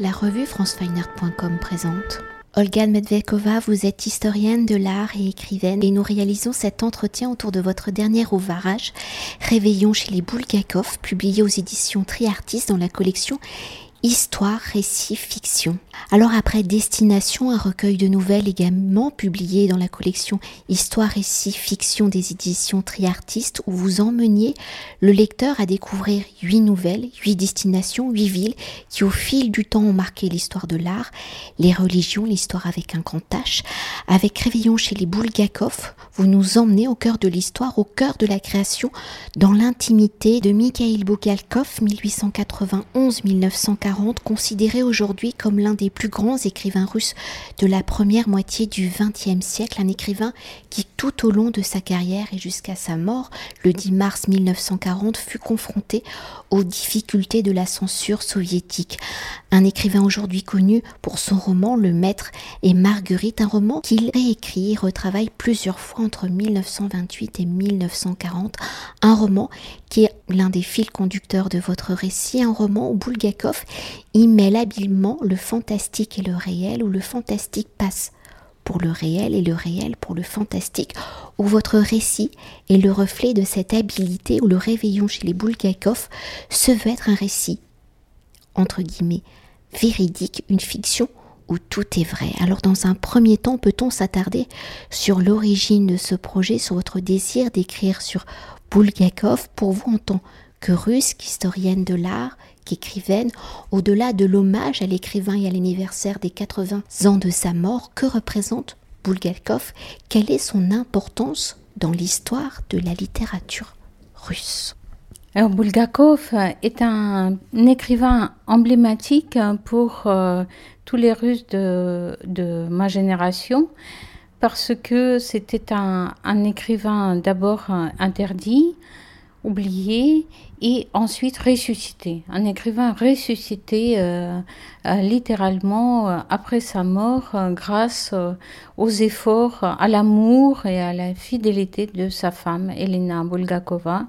La revue francefineart.com présente. Olga Medvedkova, vous êtes historienne de l'art et écrivaine et nous réalisons cet entretien autour de votre dernier ouvrage, Réveillon chez les Bulgakov, publié aux éditions Triartis dans la collection Histoire, récit, fiction. Alors après Destination, un recueil de nouvelles également publié dans la collection Histoire, récit, fiction des éditions Triartistes où vous emmeniez le lecteur à découvrir huit nouvelles, huit destinations, huit villes qui au fil du temps ont marqué l'histoire de l'art, les religions, l'histoire avec un grand H. Avec Réveillon chez les Bulgakov, vous nous emmenez au cœur de l'histoire, au cœur de la création, dans l'intimité de Mikhail Bulgakov 1891-1940 considéré aujourd'hui comme l'un des plus grands écrivains russes de la première moitié du XXe siècle, un écrivain qui tout au long de sa carrière et jusqu'à sa mort, le 10 mars 1940, fut confronté aux difficultés de la censure soviétique. Un écrivain aujourd'hui connu pour son roman Le Maître et Marguerite, un roman qu'il réécrit et retravaille plusieurs fois entre 1928 et 1940, un roman qui est l'un des fils conducteurs de votre récit, un roman où Bulgakov y mêle habilement le fantastique et le réel, où le fantastique passe pour le réel et le réel pour le fantastique, où votre récit est le reflet de cette habileté où le réveillon chez les Bulgakov se veut être un récit, entre guillemets, véridique, une fiction où tout est vrai. Alors dans un premier temps, peut-on s'attarder sur l'origine de ce projet, sur votre désir d'écrire sur Bulgakov pour vous en tant que russe, historienne de l'art, qu'écrivaine, au-delà de l'hommage à l'écrivain et à l'anniversaire des 80 ans de sa mort, que représente Bulgakov? Quelle est son importance dans l'histoire de la littérature russe? Alors, Bulgakov est un, écrivain emblématique pour euh, tous les Russes de, ma génération parce que c'était un, un, écrivain d'abord interdit, oublié et ensuite ressuscité. Un écrivain ressuscité euh, euh, littéralement euh, après sa mort grâce aux efforts, à l'amour et à la fidélité de sa femme, Elena Bulgakova,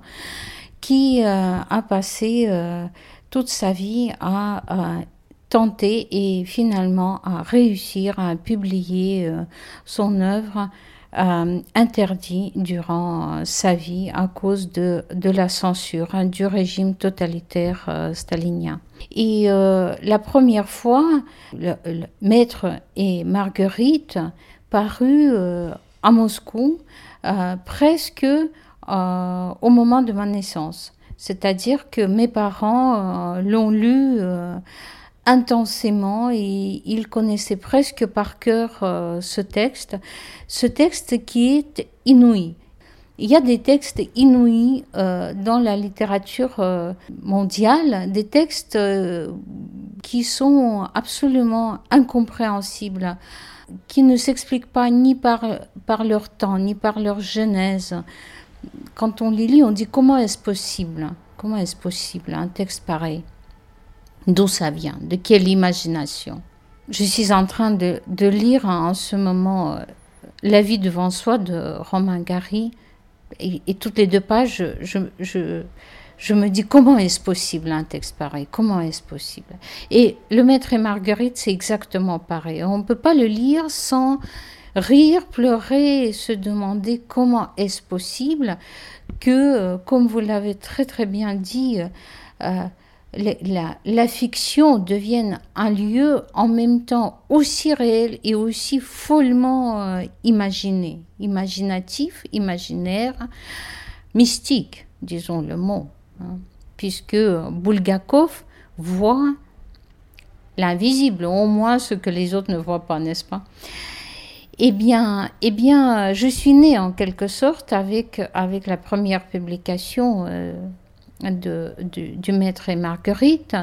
qui a passé toute sa vie à tenter et finalement à réussir à publier son œuvre euh, interdit durant sa vie à cause de, de la censure hein, du régime totalitaire euh, stalinien. Et euh, la première fois, le, Maître et Marguerite parut à Moscou presque au moment de ma naissance. C'est-à-dire que mes parents l'ont lu intensément et il connaissait presque par cœur euh, ce texte, ce texte qui est inouï. Il y a des textes inouïs euh, dans la littérature euh, mondiale, des textes qui sont absolument incompréhensibles, qui ne s'expliquent pas ni par, par leur temps, ni par leur genèse. Quand on les lit, on dit comment est-ce possible? Comment est-ce possible un texte pareil? D'où ça vient? De quelle imagination? Je suis en train de, lire en ce moment euh, La vie devant soi de Romain Gary. Et, toutes les deux pages, je, je, me dis comment est-ce possible un texte pareil? Comment est-ce possible? Et Le Maître et Marguerite, c'est exactement pareil. On ne peut pas le lire sans rire, pleurer et se demander comment est-ce possible que, euh, comme vous l'avez très très bien dit, euh, la, fiction devienne un lieu en même temps aussi réel et aussi follement euh, imaginé, imaginatif, imaginaire, mystique, disons le mot, hein. puisque Bulgakov voit l'invisible, au moins ce que les autres ne voient pas, n'est-ce pas? Eh bien, eh bien, je suis née en quelque sorte avec, avec la première publication euh, de, du, maître et Marguerite.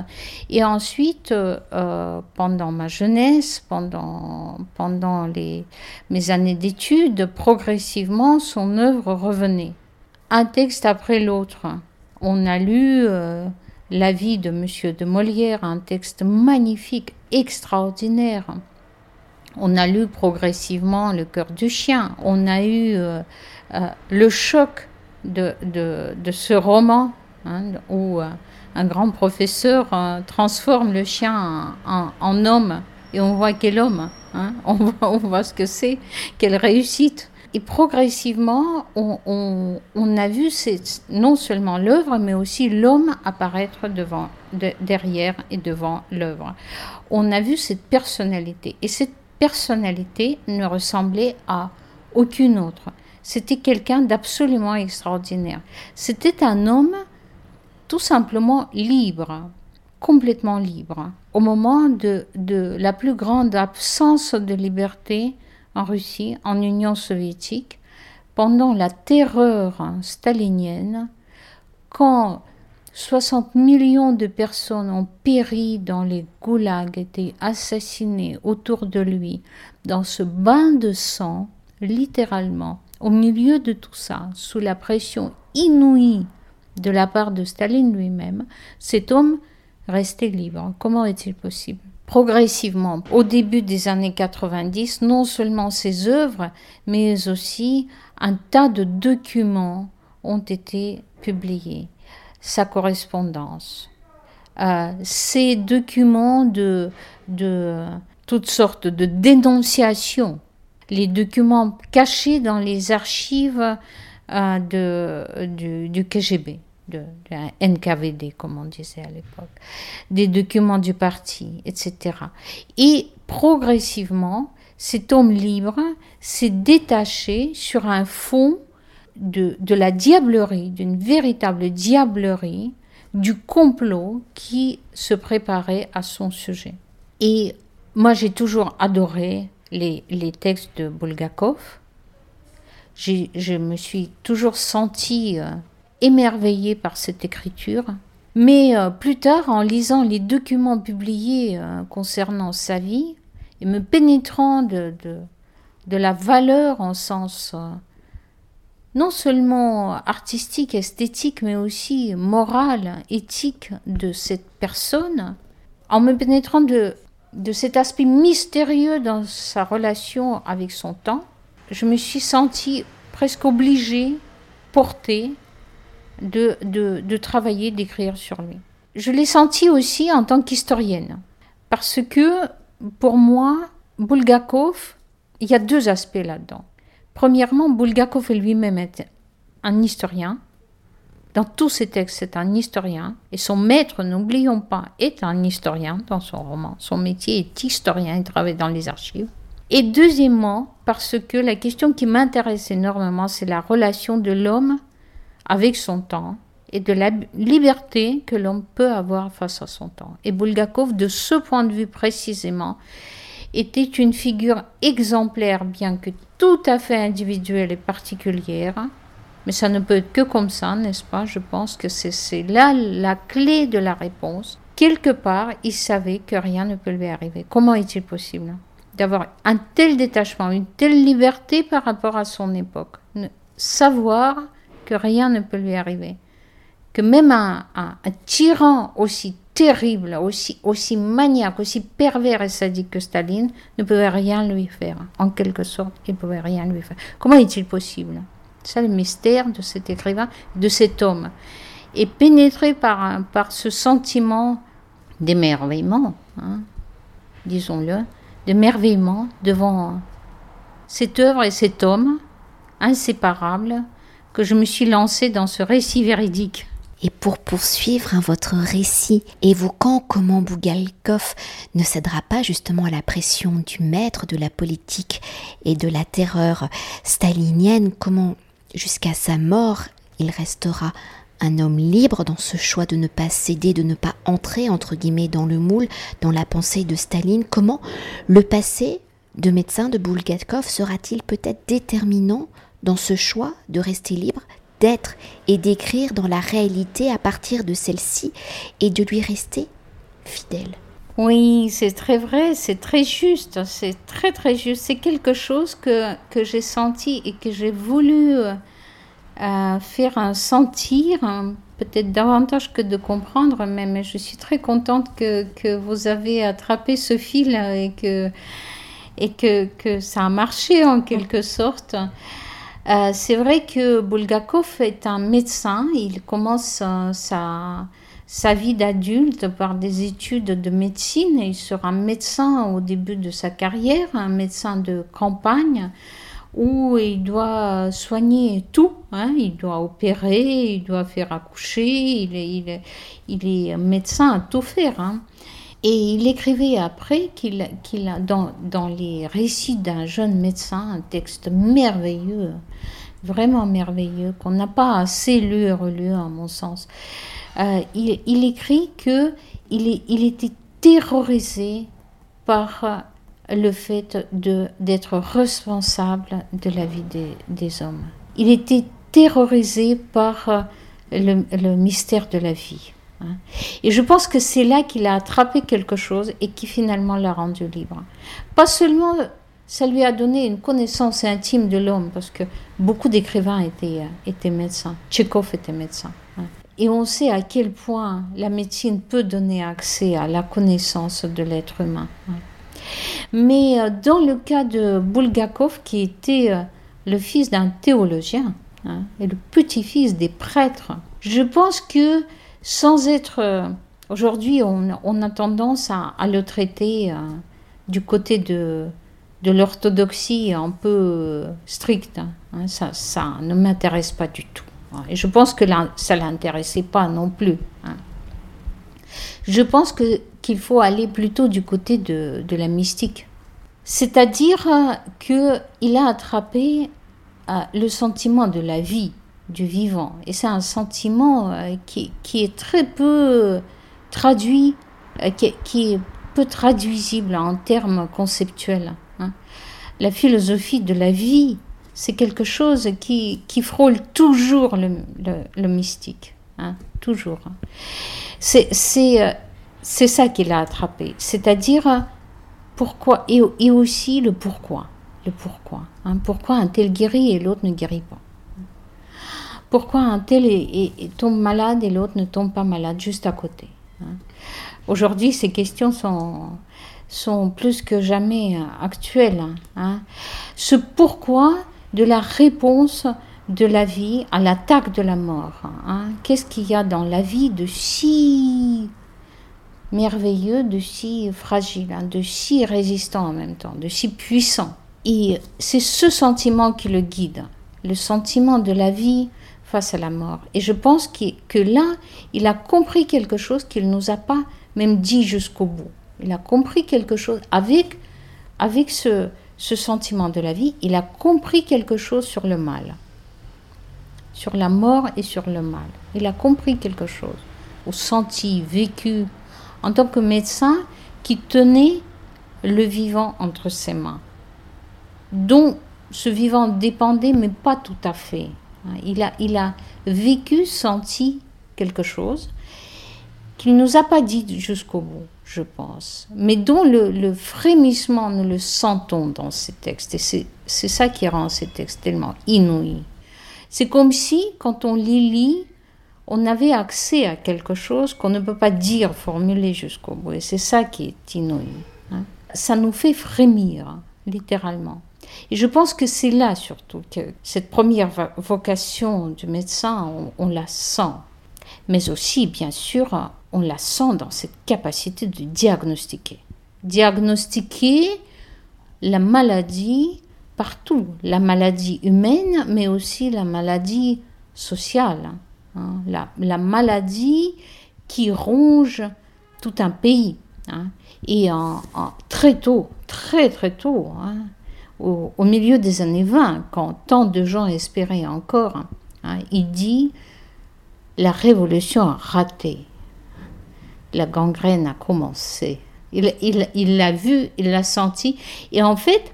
Et ensuite, euh, pendant ma jeunesse, pendant, pendant les, mes années d'études, progressivement, son œuvre revenait. Un texte après l'autre. On a lu euh, La vie de Monsieur de Molière, un texte magnifique, extraordinaire. On a lu progressivement Le cœur du chien. On a eu euh, le choc de, de, de ce roman Hein, où euh, un grand professeur euh, transforme le chien en, homme et on voit quel homme, hein. on, voit, ce que c'est, quelle réussite. Et progressivement, on, a vu non seulement l'œuvre, mais aussi l'homme apparaître derrière et devant l'œuvre. On a vu cette personnalité. Et cette personnalité ne ressemblait à aucune autre. C'était quelqu'un d'absolument extraordinaire. C'était un homme tout simplement libre, complètement libre. Au moment de, la plus grande absence de liberté en Russie, en Union soviétique, pendant la terreur stalinienne, quand 60 millions de personnes ont péri dans les goulags, été assassinées autour de lui, dans ce bain de sang, littéralement, au milieu de tout ça, sous la pression inouïe de la part de Staline lui-même, cet homme restait libre. Comment est-il possible? Progressivement, au début des années 90, non seulement ses œuvres, mais aussi un tas de documents ont été publiés. Sa correspondance, euh, ces documents de, toutes sortes de dénonciations, les documents cachés dans les archives euh, du KGB de la NKVD, comme on disait à l'époque, des documents du parti, etc. Et progressivement, cet homme libre s'est détaché sur un fond de, de la diablerie, d'une véritable diablerie, du complot qui se préparait à son sujet. Et moi, j'ai toujours adoré les, les textes de Bulgakov. Je me suis toujours sentie euh, émerveillé par cette écriture. Mais euh, plus tard, en lisant les documents publiés euh, concernant sa vie, et me pénétrant de, de, la valeur en sens euh, non seulement artistique, esthétique, mais aussi moral, éthique de cette personne, en me pénétrant de, de cet aspect mystérieux dans sa relation avec son temps, je me suis sentie presque obligée, portée de, de, travailler, d'écrire sur lui. Je l'ai senti aussi en tant qu'historienne, parce que pour moi, Bulgakov, il y a deux aspects là-dedans. Premièrement, Bulgakov lui-même est un historien. Dans tous ses textes, c'est un historien. Et son maître, n'oublions pas, est un historien dans son roman. Son métier est historien, il travaille dans les archives. Et deuxièmement, parce que la question qui m'intéresse énormément, c'est la relation de l'homme avec son temps et de la liberté que l'on peut avoir face à son temps. Et Bulgakov, de ce point de vue précisément, était une figure exemplaire, bien que tout à fait individuelle et particulière. Mais ça ne peut être que comme ça, n'est-ce pas? Je pense que c'est là la clé de la réponse. Quelque part, il savait que rien ne peut lui arriver. Comment est-il possible d'avoir un tel détachement, une telle liberté par rapport à son époque? Savoir que rien ne peut lui arriver. Que même un, tyran aussi terrible, aussi, aussi maniaque, aussi pervers et sadique que Staline ne pouvait rien lui faire. En quelque sorte, il ne pouvait rien lui faire. Comment est-il possible? C'est le mystère de cet écrivain, de cet homme. Et pénétré par, par ce sentiment d'émerveillement, hein, disons-le, d'émerveillement devant cette œuvre et cet homme inséparable que je me suis lancée dans ce récit véridique. Et pour poursuivre hein, votre récit évoquant comment Bougalkov ne cédera pas justement à la pression du maître de la politique et de la terreur stalinienne, comment jusqu'à sa mort il restera un homme libre dans ce choix de ne pas céder, de ne pas entrer entre guillemets dans le moule, dans la pensée de Staline, comment le passé de médecin de Bulgakov sera-t-il peut-être déterminant dans ce choix de rester libre, d'être et d'écrire dans la réalité à partir de celle-ci et de lui rester fidèle. Oui, c'est très vrai, c'est très juste, c'est très très juste. C'est quelque chose que, que j'ai senti et que j'ai voulu euh, faire sentir, hein, peut-être davantage que de comprendre, mais, mais, je suis très contente que, que vous avez attrapé ce fil et que, et que, que ça a marché en quelque sorte. Euh, c'est vrai que Bulgakov est un médecin. Il commence sa, sa vie d'adulte par des études de médecine. Il sera médecin au début de sa carrière, un médecin de campagne où il doit soigner tout. Hein. Il doit opérer, il doit faire accoucher, il est médecin à tout faire. Hein. Et il écrivait après qu'il qu'il dans, dans les récits d'un jeune médecin, un texte merveilleux, vraiment merveilleux, qu'on n'a pas assez lu et relu à mon sens. Euh, il, écrit que il, il était terrorisé par le fait d'être responsable de la vie des, des, hommes. Il était terrorisé par le, le mystère de la vie. Hein. Et je pense que c'est là qu'il a attrapé quelque chose et qui finalement l'a rendu libre. Pas seulement ça lui a donné une connaissance intime de l'homme, parce que beaucoup d'écrivains étaient, euh, étaient médecins. Tchekhov était médecin. Hein. Et on sait à quel point la médecine peut donner accès à la connaissance de l'être humain. Hein. Mais euh, dans le cas de Bulgakov, qui était euh, le fils d'un théologien et le petit-fils des prêtres, je pense que sans être... Aujourd'hui, on, a tendance à, le traiter du côté de, l'orthodoxie un peu stricte. Hein, ça, ça ne m'intéresse pas du tout. Et je pense que ça ne l'intéressait pas non plus. Hein. Je pense qu'il faut aller plutôt du côté de, la mystique. C'est-à-dire euh, qu'il a attrapé euh, le sentiment de la vie, du vivant. Et c'est un sentiment euh, qui, qui, est très peu traduit, qui, qui, est peu traduisible en termes conceptuels. Hein. La philosophie de la vie, c'est quelque chose qui, qui, frôle toujours le, le, mystique. Hein, toujours. C'est, euh, ça qu'il a attrapé. C'est-à-dire pourquoi, et, et, aussi le pourquoi. Le pourquoi. Hein. pourquoi un tel guérit et l'autre ne guérit pas. Pourquoi un tel tombe malade et l'autre ne tombe pas malade juste à côté. Aujourd'hui, ces questions sont, sont plus que jamais actuelles. Hein. Ce pourquoi de la réponse de la vie à l'attaque de la mort. Hein. Qu'est-ce qu'il y a dans la vie de si merveilleux, de si fragile, hein, de si résistant en même temps, de si puissant? Et c'est ce sentiment qui le guide, le sentiment de la vie face à la mort. Et je pense que là, il a compris quelque chose qu'il ne nous a pas même dit jusqu'au bout. Il a compris quelque chose avec, avec ce, ce sentiment de la vie, il a compris quelque chose sur le mal, sur la mort et sur le mal. Il a compris quelque chose, ou senti, vécu, en tant que médecin qui tenait le vivant entre ses mains, dont ce vivant dépendait, mais pas tout à fait. Il a, il a vécu, senti quelque chose qu'il ne nous a pas dit jusqu'au bout je pense, mais dont le, frémissement, nous le sentons dans ces textes. Et c'est ça qui rend ces textes tellement inouïs. C'est comme si, quand on les lit, on avait accès à quelque chose qu'on ne peut pas dire, formuler jusqu'au bout. Et c'est ça qui est inouï. Hein. Ça nous fait frémir, littéralement. Et je pense que c'est là surtout que cette première vocation du médecin, on la sent. Mais aussi, bien sûr, on la sent dans cette capacité de diagnostiquer. Diagnostiquer la maladie partout, la maladie humaine, mais aussi la maladie sociale, hein. la, maladie qui ronge tout un pays. Hein. Et en, très tôt, très très tôt, hein, au, milieu des années 20, quand tant de gens espéraient encore, il dit la révolution a raté la gangrène a commencé. Il, l'a vu, il l'a senti. Et en fait,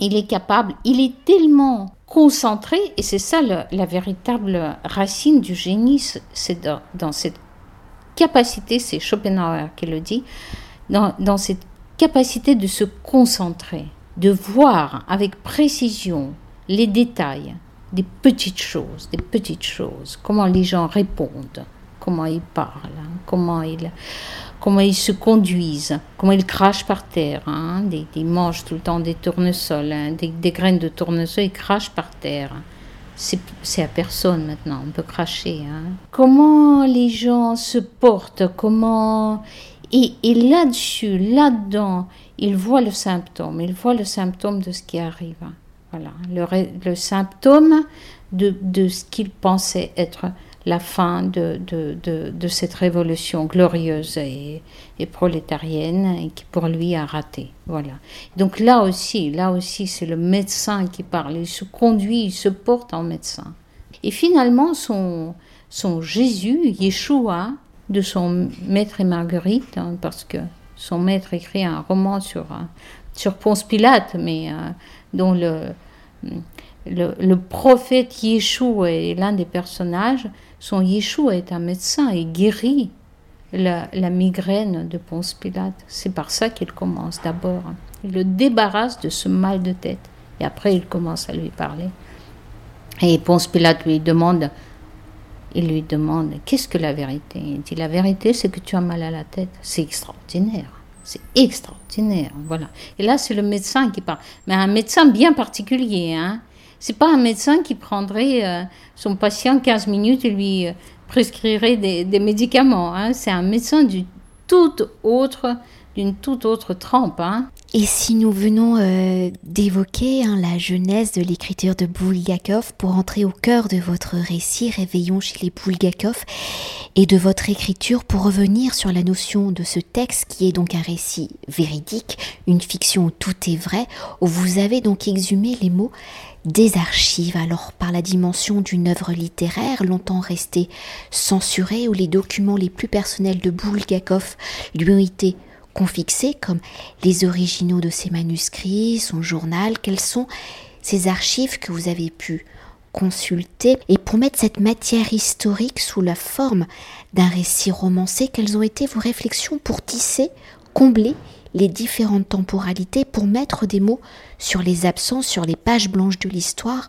il est capable, il est tellement concentré, et c'est ça la véritable racine du génie, c'est dans, cette capacité, c'est Schopenhauer qui le dit, dans cette capacité de se concentrer, de voir avec précision les détails des petites choses, des petites choses, comment les gens répondent, comment ils parlent, hein, comment ils, comment ils se conduisent, comment ils crachent par terre. Hein, ils mangent tout le temps des tournesols, hein, des, graines de tournesol, ils crachent par terre. c'est à personne maintenant, on peut cracher. Hein. Comment les gens se portent, comment... Et, là-dessus, là-dedans, ils voient le symptôme, ils voient le symptôme de ce qui arrive. Voilà, le, symptôme de, ce qu'ils pensaient être la fin de, cette révolution glorieuse et, et, prolétarienne et qui pour lui a raté. Voilà. Donc là aussi, là aussi, c'est le médecin qui parle. Il se conduit, il se porte en médecin. Et finalement, son, son Jésus, Yeshua, de son maître et Marguerite, hein, parce que son maître écrit un roman sur, sur Ponce Pilate, mais euh, dont le, le, le prophète Yeshua est l'un des personnages, son Yeshua est un médecin et guérit la, migraine de Ponce Pilate. C'est par ça qu'il commence d'abord. Il le débarrasse de ce mal de tête. Et après, il commence à lui parler. Et Ponce Pilate lui demande, il lui demande, qu'est-ce que la vérité? Il dit, la vérité, c'est que tu as mal à la tête. C'est extraordinaire. C'est extraordinaire. Voilà. Et là, c'est le médecin qui parle. Mais un médecin bien particulier. Hein c'est pas un médecin qui prendrait euh, son patient 15 minutes et lui euh, prescrirait des, médicaments. Hein. C'est un médecin du tout autre, d'une toute autre trempe. Hein. Et si nous venons euh, d'évoquer hein, la jeunesse de l'écriture de Bulgakov pour entrer au cœur de votre récit Réveillons chez les Bulgakov et de votre écriture pour revenir sur la notion de ce texte qui est donc un récit véridique, une fiction où tout est vrai, où vous avez donc exhumé les mots des archives, alors par la dimension d'une œuvre littéraire longtemps restée censurée, où les documents les plus personnels de Bulgakov lui ont été confixés, comme les originaux de ses manuscrits, son journal, quelles sont ces archives que vous avez pu consulter. Et pour mettre cette matière historique sous la forme d'un récit romancé, quelles ont été vos réflexions pour tisser, combler les différentes temporalités pour mettre des mots sur les absences, sur les pages blanches de l'histoire,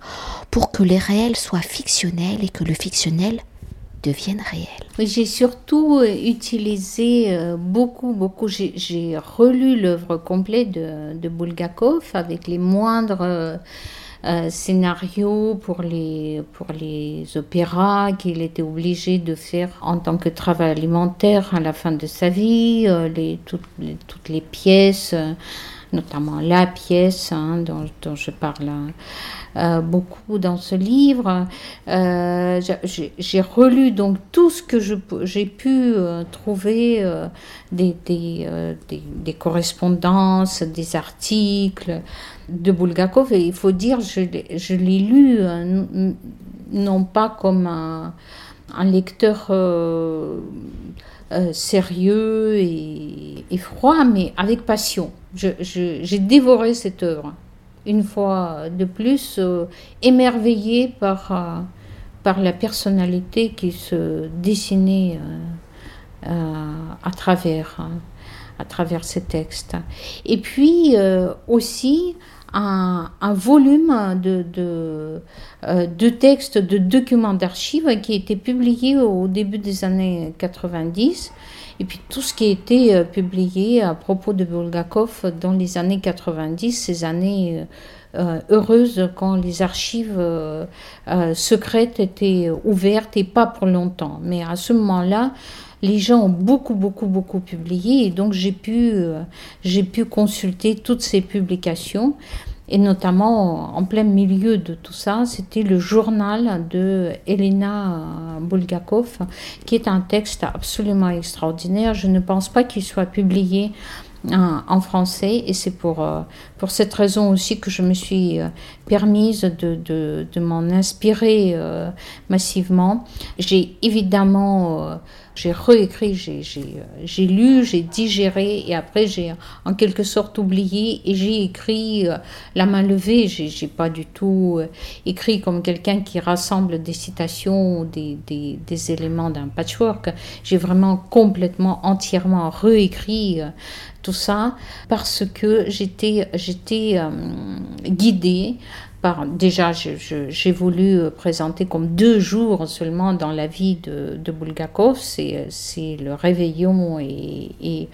pour que les réels soient fictionnels et que le fictionnel devienne réel. j'ai surtout euh, utilisé euh, beaucoup, beaucoup, j'ai relu l'œuvre complète de, Bulgakov avec les moindres... Euh, euh, scénario pour les, pour les opéras qu'il était obligé de faire en tant que travail alimentaire à la fin de sa vie, les, toutes, les, pièces, notamment la pièce hein, dont, je parle euh, beaucoup dans ce livre. Euh, j'ai relu donc tout ce que j'ai pu euh, trouver, des, des, des, correspondances, des articles de Bulgakov. Et il faut dire, je, je l'ai lu non pas comme un lecteur sérieux et, froid, mais avec passion. J'ai dévoré cette œuvre une fois de plus, euh, émerveillé par, euh, par la personnalité qui se dessinait euh, à, travers, à travers ces textes. Et puis aussi un, volume de, de, de, textes, de documents d'archives qui a été publié au début des années 90 et puis tout ce qui a été euh, publié à propos de Bulgakov dans les années 90, ces années euh, euh, heureuses quand les archives secrètes étaient ouvertes et pas pour longtemps. Mais à ce moment-là, les gens ont beaucoup, beaucoup, beaucoup publié et donc j'ai pu, j'ai pu consulter toutes ces publications. Et notamment, en plein milieu de tout ça, c'était le journal de Elena Bulgakov, qui est un texte absolument extraordinaire. Je ne pense pas qu'il soit publié en français et c'est pour, euh, pour cette raison aussi que je me suis euh, permise de, de, de m'en inspirer euh, massivement. J'ai évidemment j'ai réécrit, j'ai lu, j'ai digéré et après j'ai en quelque sorte oublié et j'ai écrit la main levée. J'ai pas du tout écrit comme quelqu'un qui rassemble des citations ou des, des, éléments d'un patchwork. J'ai vraiment complètement, entièrement réécrit tout ça parce que j'étais j'étais euh, déjà, j'ai voulu euh, présenter comme deux jours seulement dans la vie de, Bulgakov, c'est le réveillon et,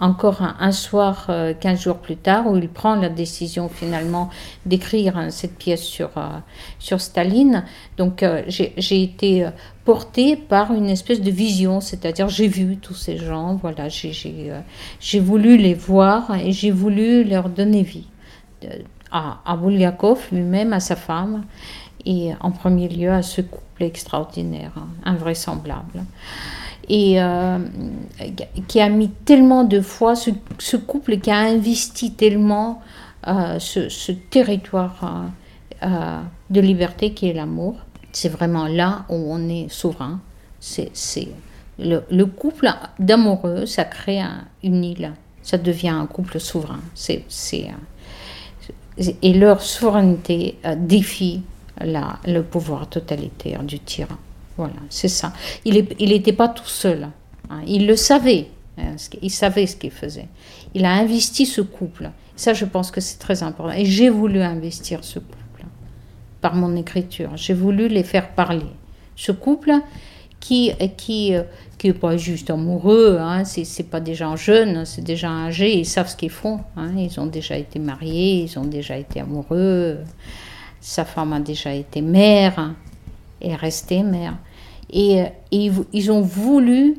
encore un, soir, 15 euh, jours plus tard, où il prend la décision finalement d'écrire hein, cette pièce sur, euh, sur Staline. Donc j'ai été portée par une espèce de vision, c'est-à-dire j'ai vu tous ces gens, voilà, j'ai voulu les voir et j'ai voulu leur donner vie à, à lui-même, à sa femme, et en premier lieu à ce couple extraordinaire, hein, invraisemblable. Et euh, qui a mis tellement de foi, ce, couple qui a investi tellement euh, ce, territoire euh, de liberté qui est l'amour. C'est vraiment là où on est souverain. C'est le, le, couple d'amoureux, ça crée une île. Ça devient un couple souverain. C'est et leur souveraineté euh, défie le pouvoir totalitaire du tyran. Voilà, c'est ça. Il n'était pas tout seul. Hein. Il le savait. Hein, il savait ce qu'il faisait. Il a investi ce couple. Ça, je pense que c'est très important. Et j'ai voulu investir ce couple par mon écriture. J'ai voulu les faire parler. Ce couple qui, qui, euh, qui n'est pas juste amoureux, hein, c'est pas des gens jeunes, c'est des gens âgés, ils savent ce qu'ils font. Hein, ils ont déjà été mariés, ils ont déjà été amoureux. Sa femme a déjà été mère et est restée mère. Et, ils ont voulu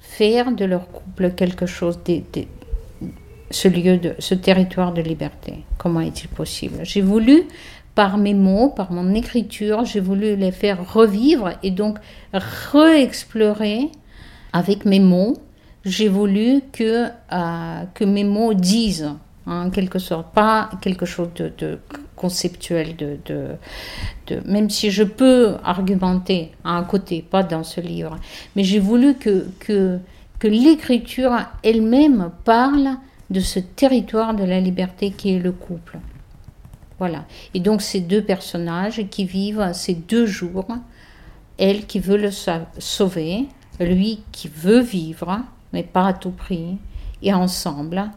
faire de leur couple quelque chose, de, ce lieu, de, ce territoire de liberté. Comment est-il possible? J'ai voulu par mes mots, par mon écriture, j'ai voulu les faire revivre et donc réexplorer avec mes mots, j'ai voulu que, euh, que mes mots disent, hein, en quelque sorte, pas quelque chose de, conceptuel, de, de, même si je peux argumenter à un côté, pas dans ce livre, mais j'ai voulu que, que, que l'écriture elle-même parle de ce territoire de la liberté qui est le couple. Voilà. Et donc ces deux personnages qui vivent ces deux jours, elle qui veut le sauver, lui qui veut vivre, mais pas à tout prix, et ensemble,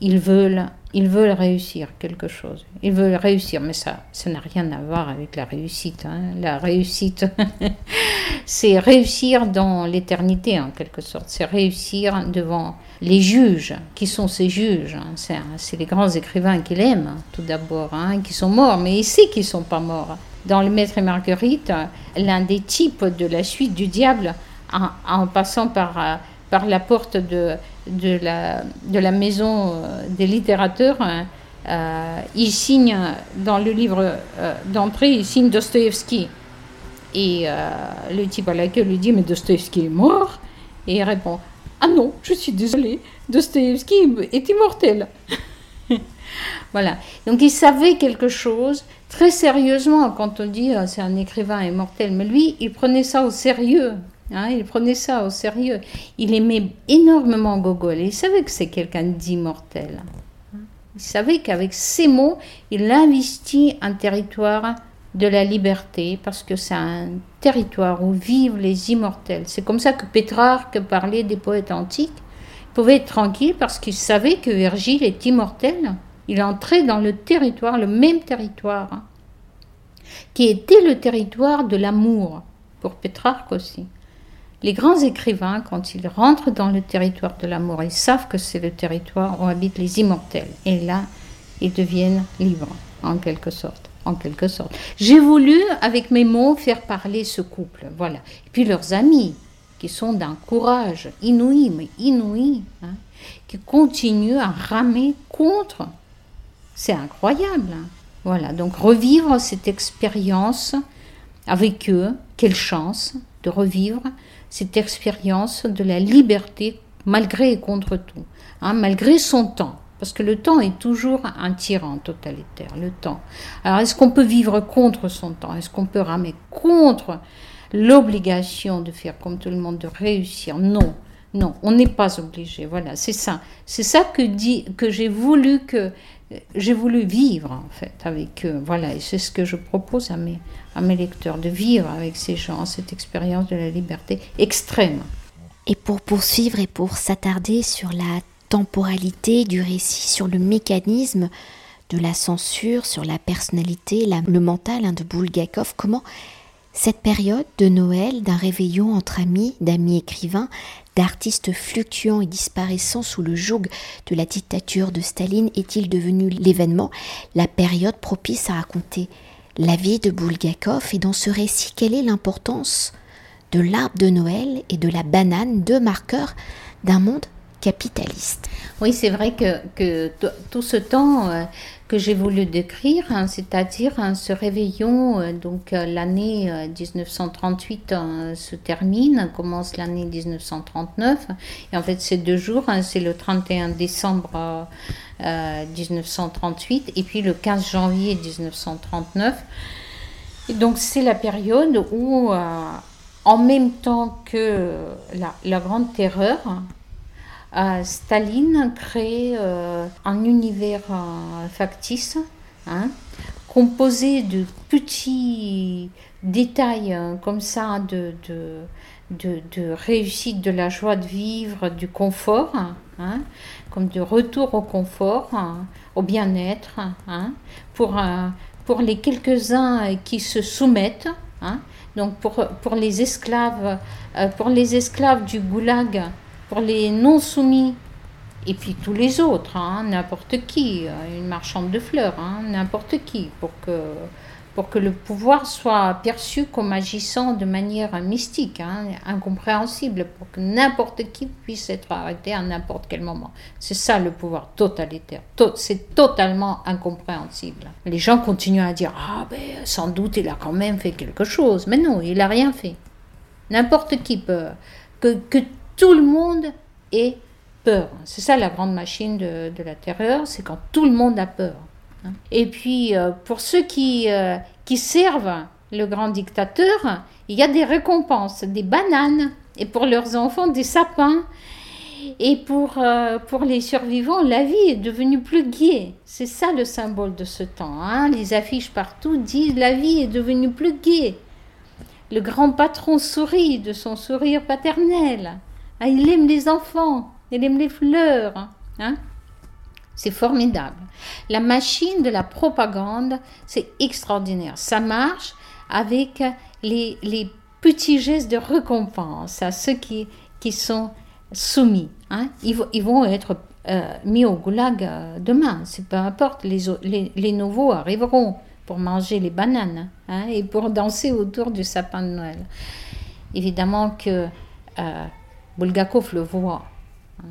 ils veulent, ils veulent réussir quelque chose. Ils veulent réussir, mais ça, ça n'a rien à voir avec la réussite. Hein. La réussite, c'est réussir dans l'éternité en quelque sorte. C'est réussir devant les juges. Qui sont ces juges hein? C'est les grands écrivains qu'il aime, tout d'abord, hein, qui sont morts, mais il sait qu'ils ne sont pas morts. Dans Le Maître et Marguerite, l'un des types de la suite du diable, en, passant par, euh, par la porte de, de, la, de la maison euh, des littérateurs, euh, il signe dans le livre d'entrée, il signe Dostoïevski. Et le type à l'accueil lui dit Mais Dostoïevski est mort? Et il répond Ah non, je suis désolé, Dostoïevski est immortel. voilà. Donc il savait quelque chose très sérieusement quand on dit c'est un écrivain immortel. Mais lui, il prenait ça au sérieux. Hein, il prenait ça au sérieux. Il aimait énormément Gogol. il savait que c'est quelqu'un d'immortel. Il savait qu'avec ces mots, il investit un territoire de la liberté parce que c'est un territoire où vivent les immortels. C'est comme ça que Pétrarque parlait des poètes antiques. Il pouvait être tranquille parce qu'il savait que Virgile est immortel. Il entrait dans le territoire, le même territoire, hein, qui était le territoire de l'amour, pour Pétrarque aussi. Les grands écrivains, quand ils rentrent dans le territoire de l'amour, ils savent que c'est le territoire où habitent les immortels. Et là, ils deviennent libres, en quelque sorte. En quelque sorte. J'ai voulu, avec mes mots, faire parler ce couple. Voilà. Et puis leurs amis, qui sont d'un courage inouï, mais inouï, hein, qui continuent à ramer contre. C'est incroyable. Hein. Voilà. Donc revivre cette expérience avec eux, quelle chance de revivre cette expérience de la liberté malgré et contre tout, hein, malgré son temps. Parce que le temps est toujours un tyran totalitaire, le temps. Alors est-ce qu'on peut vivre contre son temps? Est-ce qu'on peut ramer contre l'obligation de faire comme tout le monde, de réussir? Non, non, on n'est pas obligé. Voilà, c'est ça. C'est ça que, dit, que j'ai voulu que j'ai voulu vivre en fait avec eux. Voilà, et c'est ce que je propose à mes, à mes lecteurs, de vivre avec ces gens cette expérience de la liberté extrême. Et pour poursuivre et pour s'attarder sur la temporalité du récit, sur le mécanisme de la censure sur la personnalité, le mental hein, de Bulgakov. Comment cette période de Noël, d'un réveillon entre amis, d'amis écrivains, d'artistes fluctuants et disparaissant sous le joug de la dictature de Staline est-il devenu l'événement, la période propice à raconter la vie de Bulgakov et dans ce récit, quelle est l'importance de l'arbre de Noël et de la banane, deux marqueurs d'un monde capitaliste. Oui, c'est vrai que, tout ce temps euh, que j'ai voulu décrire, hein, c'est-à-dire hein, ce réveillon, euh, donc euh, l'année 1938 se termine, commence l'année 1939, et en fait ces deux jours, hein, c'est le 31 décembre 1938 et puis le 15 janvier 1939. Et donc c'est la période où, en même temps que la Grande Terreur, Staline crée euh, un univers euh, factice, hein, composé de petits détails hein, comme ça de, de, réussite, de la joie de vivre, du confort, hein, comme de retour au confort, au bien-être, pour, euh, pour les quelques-uns qui se soumettent. donc pour, pour les esclaves, pour les esclaves du goulag, pour les non-soumis, et puis tous les autres, hein, n'importe qui, euh, une marchande de fleurs, hein, n'importe qui, pour que, pour que le pouvoir soit perçu comme agissant de manière mystique, hein, incompréhensible, pour que n'importe qui puisse être arrêté à n'importe quel moment. C'est ça le pouvoir totalitaire. C'est totalement incompréhensible. Les gens continuent à dire Ah, ben, sans doute, il a quand même fait quelque chose. Mais non, il n'a rien fait. N'importe qui peut. Que tout le monde ait peur. C'est ça la grande machine de, la terreur, c'est quand tout le monde a peur. Et puis, euh, pour ceux qui, euh, qui servent le grand dictateur, il y a des récompenses, des bananes, et pour leurs enfants, des sapins. Et pour, euh, pour les survivants, la vie est devenue plus gaie. C'est ça le symbole de ce temps. Hein. Les affiches partout disent la vie est devenue plus gaie. Le grand patron sourit de son sourire paternel. Ah, il aime les enfants, il aime les fleurs. Hein c'est formidable. La machine de la propagande, c'est extraordinaire. Ça marche avec les, petits gestes de récompense à ceux qui, qui sont soumis. Hein. Ils, vont être euh, mis au goulag euh, demain, c'est peu importe. Les, nouveaux arriveront pour manger les bananes hein, et pour danser autour du sapin de Noël. Évidemment que euh, Bulgakov le voit. Hein.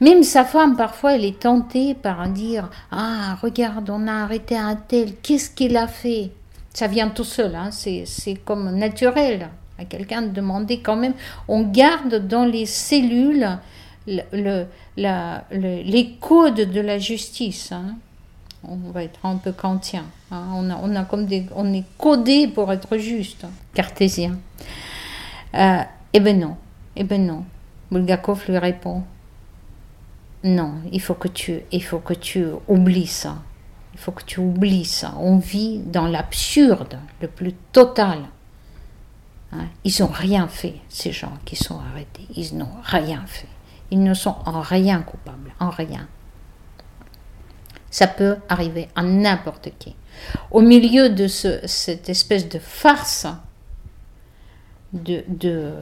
Même sa femme, parfois, elle est tentée par dire Ah, regarde, on a arrêté un tel, qu'est-ce qu'il a fait? Ça vient tout seul, hein. c'est comme naturel à quelqu'un de demander quand même. On garde dans les cellules le, les codes de la justice. Hein. On va être un peu kantien. On, a, on, a comme des, on est codé pour être juste, cartésien. Euh, eh ben non, eh ben non. Bulgakov lui répond Non, il faut que tu, oublies ça. Il faut que tu oublies ça. On vit dans l'absurde le plus total. Hein? Ils n'ont rien fait, ces gens qui sont arrêtés. Ils n'ont rien fait. Ils ne sont en rien coupables, en rien. Ça peut arriver à n'importe qui. Au milieu de ce, cette espèce de farce, de,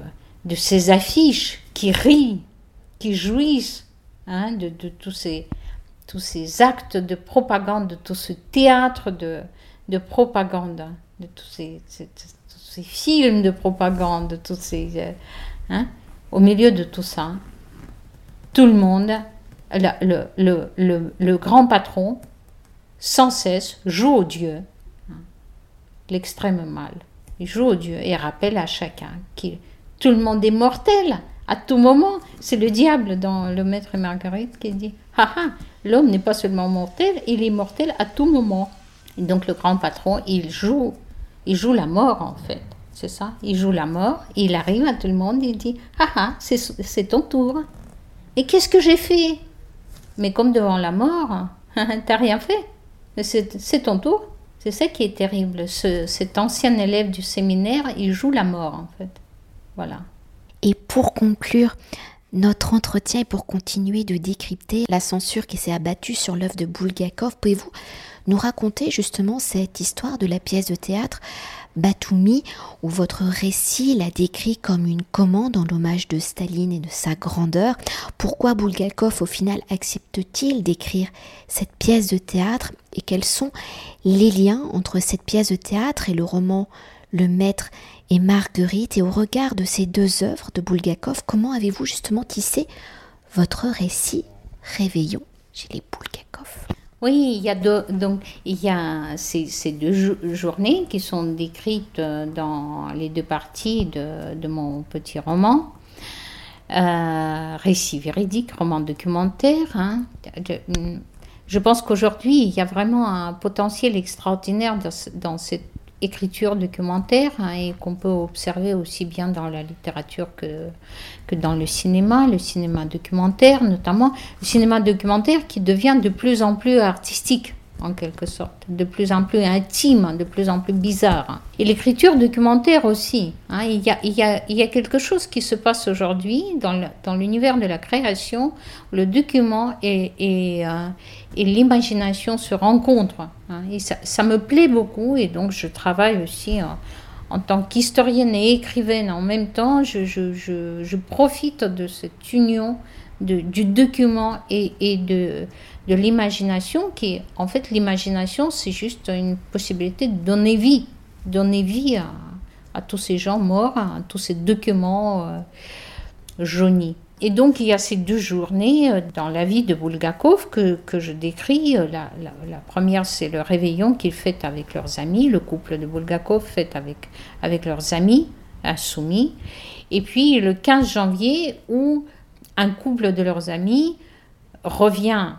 de ces affiches qui rient, qui jouissent hein, de, tous, ces, tous ces actes de propagande, de tout ce théâtre de, de propagande, de tous ces, films de propagande, de tous ces, euh, hein, au milieu de tout ça, tout le monde, le, le, le, le grand patron, sans cesse, joue au Dieu, hein, l'extrême mal. Il joue au Dieu et rappelle à chacun qu'il tout le monde est mortel à tout moment. C'est le diable dans Le Maître Marguerite qui dit Ah ah, l'homme n'est pas seulement mortel, il est mortel à tout moment. Donc le grand patron, il joue, il joue la mort en fait. C'est ça, il joue la mort, il arrive à tout le monde, il dit Ah ah, c'est ton tour. Et qu'est-ce que j'ai fait? Mais comme devant la mort, t'as rien fait. C'est ton tour. C'est ça qui est terrible. cet ancien élève du séminaire, il joue la mort en fait. Et pour conclure, Notre entretien est pour continuer de décrypter la censure qui s'est abattue sur l'œuvre de Bulgakov. Pouvez-vous nous raconter justement cette histoire de la pièce de théâtre Batumi, où votre récit l'a décrit comme une commande en l'hommage de Staline et de sa grandeur? Pourquoi Bulgakov au final accepte-t-il d'écrire cette pièce de théâtre? Et quels sont les liens entre cette pièce de théâtre et le roman Le Maître et Marguerite et au regard de ces deux œuvres de Bulgakov, comment avez-vous justement tissé votre récit Réveillon chez les Bulgakov oui, il y a deux, donc il y a ces, ces deux journées qui sont décrites euh, dans les deux parties de, de mon petit roman. Euh, récit véridique, roman documentaire. Hein. Je, pense qu'aujourd'hui, il y a vraiment un potentiel extraordinaire dans, dans cette écriture documentaire hein, et qu'on peut observer aussi bien dans la littérature que, que dans le cinéma, le cinéma documentaire notamment, le cinéma documentaire qui devient de plus en plus artistique en quelque sorte, de plus en plus intime, de plus en plus bizarre. Et l'écriture documentaire aussi. Hein, il, y a, quelque chose qui se passe aujourd'hui dans l'univers de la création, le document euh, et l'imagination se rencontrent. Hein, ça, me plaît beaucoup et donc je travaille aussi en, tant qu'historienne et écrivaine en même temps. Je, profite de cette union du document et de de l'imagination qui en fait, l'imagination, c'est juste une possibilité de donner vie, donner vie à, tous ces gens morts, à tous ces documents euh, jaunis. Et donc, il y a ces deux journées euh, dans la vie de Bulgakov que, que je décris. Euh, la, la, première, c'est le réveillon qu'ils fêtent avec leurs amis, le couple de Bulgakov fête avec, avec leurs amis insoumis. Et puis, le 15 janvier, où un couple de leurs amis revient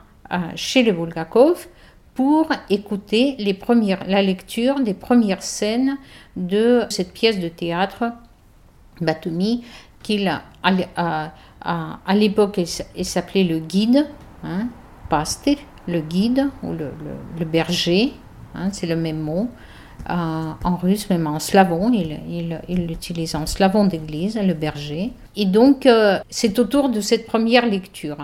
chez les Bulgakov pour écouter les premières, la lecture des premières scènes de cette pièce de théâtre Batumi qu'il a, à, l'époque il s'appelait le guide, hein, le guide ou le, berger, hein, c'est le même mot. Euh, en russe, même en slavon, il l'utilise en slavon d'église, le berger. Et donc, euh, c'est autour de cette première lecture.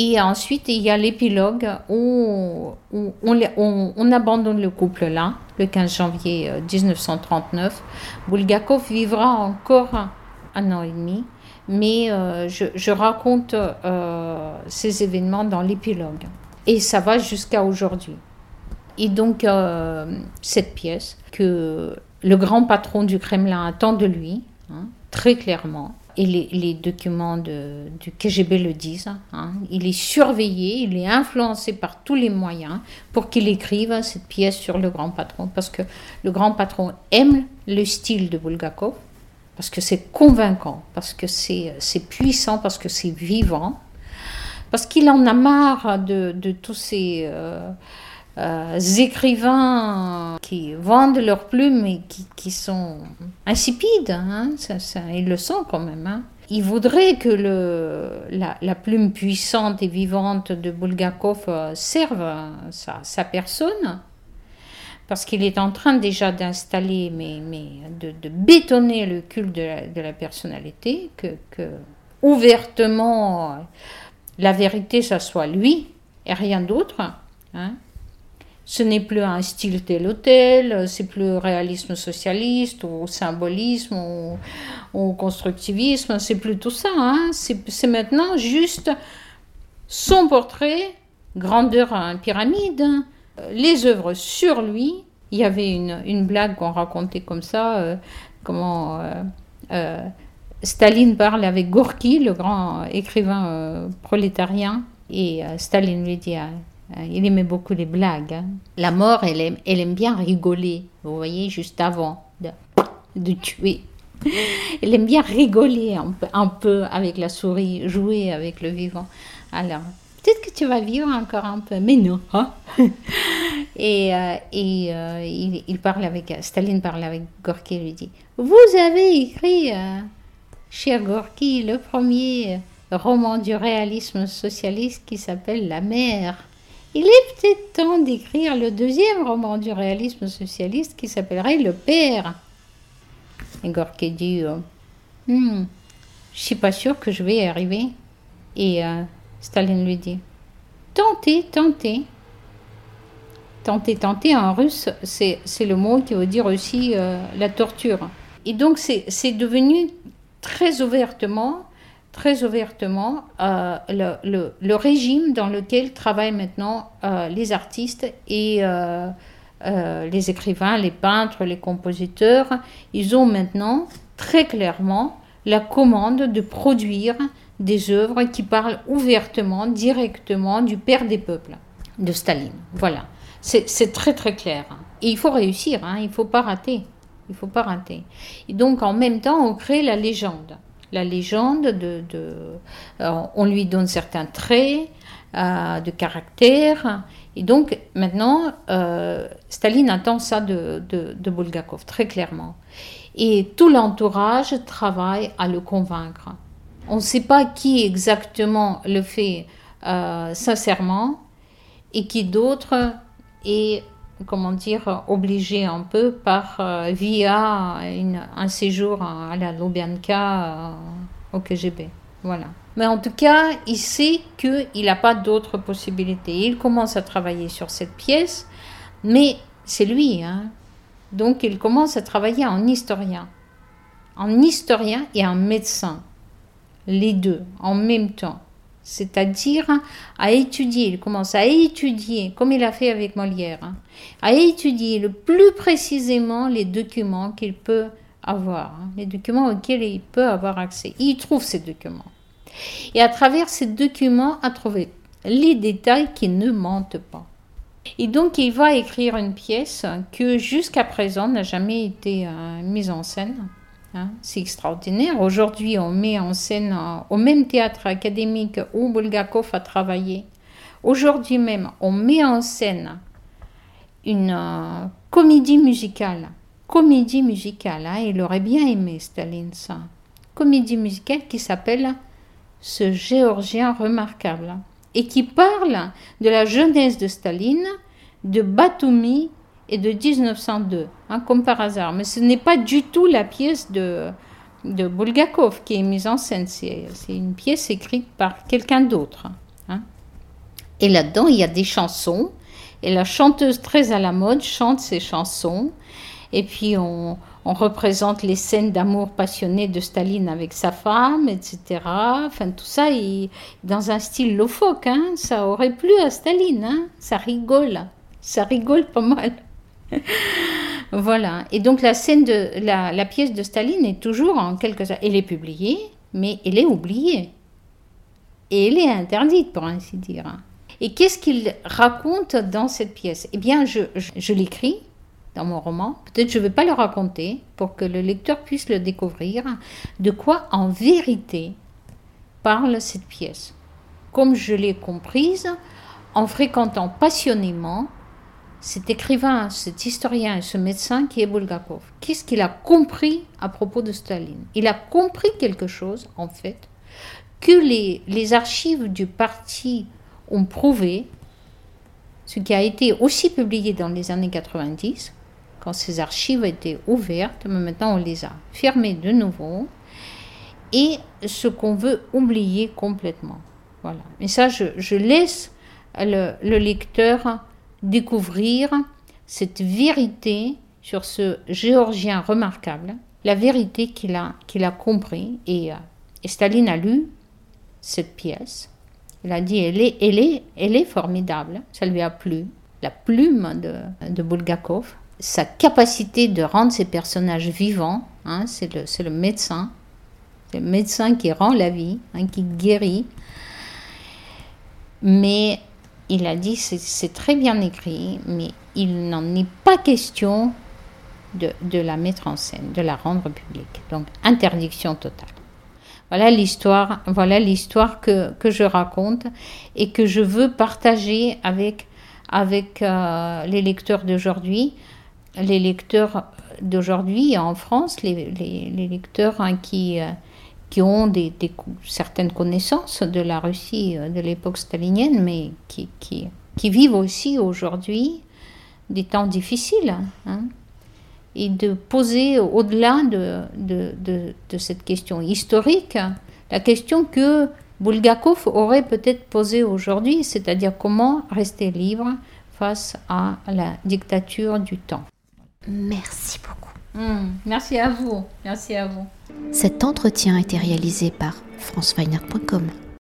Et ensuite, il y a l'épilogue où, on, on, abandonne le couple là, le 15 janvier 1939. Euh, Bulgakov vivra encore un an et demi, mais euh, je, raconte euh, ces événements dans l'épilogue. Et ça va jusqu'à aujourd'hui. Et donc, cette pièce que le grand patron du Kremlin attend de lui, hein, très clairement, et les, documents du KGB le disent, hein. il est surveillé, il est influencé par tous les moyens pour qu'il écrive cette pièce sur le grand patron, parce que le grand patron aime le style de Bulgakov, parce que c'est convaincant, parce que c'est puissant, parce que c'est vivant, parce qu'il en a marre de, de tous ces... Euh, euh, écrivains qui vendent leurs plumes et qui, qui sont insipides, hein, ça, ça, ils le sont quand même. Hein. Il voudrait que le, la, plume puissante et vivante de Bulgakov euh, serve sa, sa personne, parce qu'il est en train déjà d'installer, mais, mais de, bétonner le culte de la, personnalité, que, ouvertement la vérité, ça soit lui et rien d'autre. Hein. Ce n'est plus un style tel ou tel, c'est plus réalisme socialiste ou symbolisme ou, ou constructivisme, c'est plus tout ça. Hein. C'est maintenant juste son portrait, grandeur en pyramide, les œuvres sur lui. Il y avait une, une blague qu'on racontait comme ça, euh, comment euh, euh, Staline parle avec Gorky, le grand écrivain prolétarien, et Staline lui dit il aimait beaucoup les blagues. Hein. La mort, elle aime, elle aime bien rigoler, vous voyez, juste avant de, de tuer. Elle aime bien rigoler un peu, un peu, avec la souris, jouer avec le vivant. Alors, peut-être que tu vas vivre encore un peu, mais non. Hein et euh, et euh, il, il, parle avec, Staline parle avec Gorky et lui dit, vous avez écrit, euh, cher Gorky, le premier roman du réalisme socialiste qui s'appelle La mer. Il est peut-être temps d'écrire le deuxième roman du réalisme socialiste qui s'appellerait Le Père. Et Gorky dit hmm, je suis pas sûre que je vais y arriver. Et euh, Staline lui dit, tentez, tentez. Tentez, tentez en russe, c'est le mot qui veut dire aussi euh, la torture. Et donc c'est devenu très ouvertement, très ouvertement euh, le, régime dans lequel travaillent maintenant les artistes et les écrivains, les peintres, les compositeurs. Ils ont maintenant très clairement la commande de produire des œuvres qui parlent ouvertement, directement du père des peuples, de Staline. Voilà. C'est très très clair. Et il faut réussir, hein, il ne faut pas rater. Il faut pas rater. Et donc en même temps, on crée la légende. La légende, de, euh, on lui donne certains traits euh, de caractère. Et donc maintenant, euh, Staline attend ça de, de Bulgakov, très clairement. Et tout l'entourage travaille à le convaincre. On ne sait pas qui exactement le fait sincèrement et qui d'autre est, comment dire, obligé un peu par euh, via un séjour à la Lubyanka euh, au KGB. Voilà. Mais en tout cas, il sait qu'il n'a pas d'autre possibilité. Il commence à travailler sur cette pièce, mais c'est lui. Hein. Donc il commence à travailler en historien. En historien et en médecin les deux en même temps. C'est-à-dire à étudier, il commence à étudier, comme il a fait avec Molière, hein, à étudier le plus précisément les documents qu'il peut avoir, hein, les documents auxquels il peut avoir accès. Il trouve ces documents. Et à travers ces documents, à trouver les détails qui ne mentent pas. Et donc, il va écrire une pièce que jusqu'à présent n'a jamais été euh, mise en scène. Hein, c'est extraordinaire. Aujourd'hui, on met en scène euh, au même théâtre académique où Bulgakov a travaillé. Aujourd'hui même, on met en scène une euh, comédie musicale. Comédie musicale, hein, il aurait bien aimé Staline ça. Comédie musicale qui s'appelle Ce Géorgien remarquable et qui parle de la jeunesse de Staline, de Batumi et de 1902, hein, comme par hasard. Mais ce n'est pas du tout la pièce de, de Bulgakov qui est mise en scène, c'est une pièce écrite par quelqu'un d'autre. Hein. Et là-dedans, il y a des chansons, et la chanteuse très à la mode chante ces chansons, et puis on, on représente les scènes d'amour passionné de Staline avec sa femme, etc. Enfin, tout ça dans un style loufoque. Hein. Ça aurait plu à Staline. Hein. Ça rigole. Ça rigole pas mal. voilà. Et donc la scène de la, pièce de Staline est toujours en quelque sorte, elle est publiée, mais elle est oubliée. Et elle est interdite, pour ainsi dire. Et qu'est-ce qu'il raconte dans cette pièce? Eh bien, je, je, l'écris dans mon roman. Peut-être je ne vais pas le raconter pour que le lecteur puisse le découvrir. De quoi, en vérité, parle cette pièce? Comme je l'ai comprise, en fréquentant passionnément cet écrivain, cet historien et ce médecin qui est Bulgakov, qu'est-ce qu'il a compris à propos de Staline? Il a compris quelque chose, en fait, que les, les archives du parti ont prouvé, ce qui a été aussi publié dans les années 90, quand ces archives étaient ouvertes, mais maintenant on les a fermées de nouveau, et ce qu'on veut oublier complètement. Voilà. Mais ça, je, je laisse le, le lecteur découvrir cette vérité sur ce Géorgien remarquable, la vérité qu'il a, qu'il a compris. Et, euh, et, Staline a lu cette pièce. Il a dit elle est, elle est, elle est formidable, ça lui a plu. La plume de, de Bulgakov, sa capacité de rendre ses personnages vivants, hein, c'est le, le, médecin, le médecin qui rend la vie, hein, qui guérit. Mais il a dit c'est très bien écrit, mais il n'en est pas question de, la mettre en scène, de la rendre publique. Donc interdiction totale. Voilà l'histoire, voilà l'histoire que, que, je raconte et que je veux partager avec, avec euh, les lecteurs d'aujourd'hui. Les lecteurs d'aujourd'hui en France, les lecteurs hein, qui, euh, qui ont des, certaines connaissances de la Russie euh, de l'époque stalinienne, mais qui, vivent aussi aujourd'hui des temps difficiles. Hein. et de poser au-delà de, de, cette question historique la question que Bulgakov aurait peut-être posée aujourd'hui, c'est-à-dire comment rester libre face à la dictature du temps. Merci beaucoup. Hmm, merci à vous. Merci à vous. Cet entretien a été réalisé par franceweiner.com.